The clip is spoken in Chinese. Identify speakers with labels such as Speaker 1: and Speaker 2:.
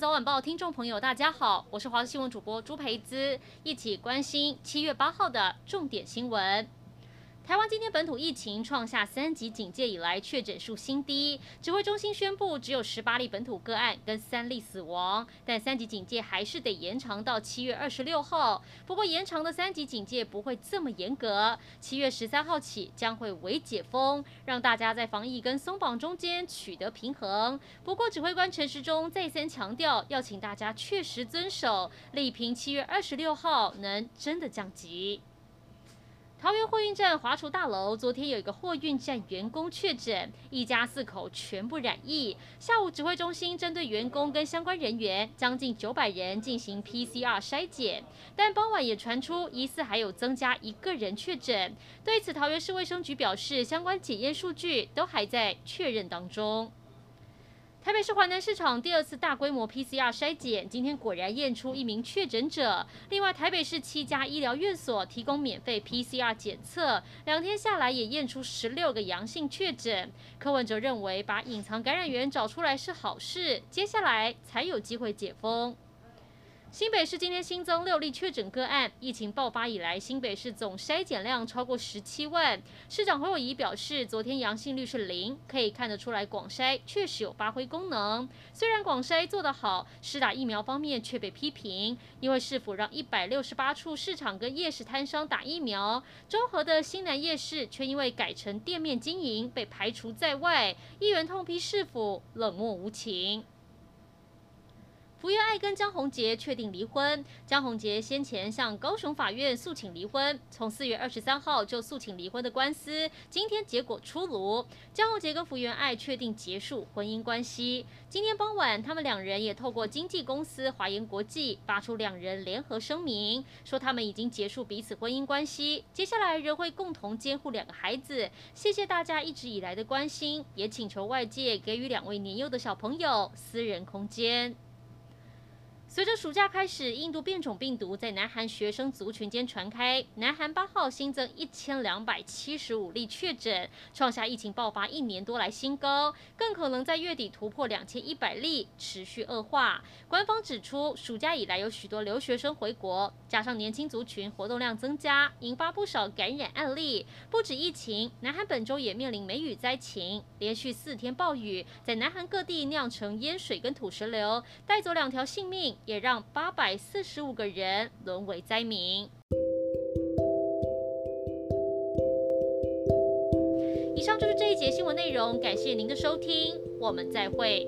Speaker 1: 早晚报听众朋友，大家好，我是华视新闻主播朱培姿，一起关心七月八号的重点新闻。台湾今天本土疫情创下三级警戒以来确诊数新低，指挥中心宣布只有十八例本土个案跟三例死亡，但三级警戒还是得延长到七月二十六号。不过延长的三级警戒不会这么严格，七月十三号起将会微解封，让大家在防疫跟松绑中间取得平衡。不过指挥官陈时中再三强调，要请大家确实遵守，力拼七月二十六号能真的降级。桃园货运站华厨大楼昨天有一个货运站员工确诊，一家四口全部染疫。下午指挥中心针对员工跟相关人员将近九百人进行 PCR 筛检，但傍晚也传出疑似还有增加一个人确诊。对此，桃园市卫生局表示，相关检验数据都还在确认当中。台北市华南市场第二次大规模 PCR 筛检，今天果然验出一名确诊者。另外，台北市七家医疗院所提供免费 PCR 检测，两天下来也验出十六个阳性确诊。柯文哲认为，把隐藏感染源找出来是好事，接下来才有机会解封。新北市今天新增六例确诊个案，疫情爆发以来，新北市总筛检量超过十七万。市长侯友宜表示，昨天阳性率是零，可以看得出来广筛确实有发挥功能。虽然广筛做得好，施打疫苗方面却被批评，因为市府让一百六十八处市场跟夜市摊商打疫苗，中和的新南夜市却因为改成店面经营被排除在外，议员痛批市府冷漠无情。福原爱跟江宏杰确定离婚。江宏杰先前向高雄法院诉请离婚，从四月二十三号就诉请离婚的官司，今天结果出炉。江宏杰跟福原爱确定结束婚姻关系。今天傍晚，他们两人也透过经纪公司华研国际发出两人联合声明，说他们已经结束彼此婚姻关系，接下来仍会共同监护两个孩子。谢谢大家一直以来的关心，也请求外界给予两位年幼的小朋友私人空间。随着暑假开始，印度变种病毒在南韩学生族群间传开。南韩八号新增一千两百七十五例确诊，创下疫情爆发一年多来新高，更可能在月底突破两千一百例，持续恶化。官方指出，暑假以来有许多留学生回国，加上年轻族群活动量增加，引发不少感染案例。不止疫情，南韩本周也面临梅雨灾情，连续四天暴雨，在南韩各地酿成淹水跟土石流，带走两条性命。也让八百四十五个人沦为灾民。以上就是这一节新闻内容，感谢您的收听，我们再会。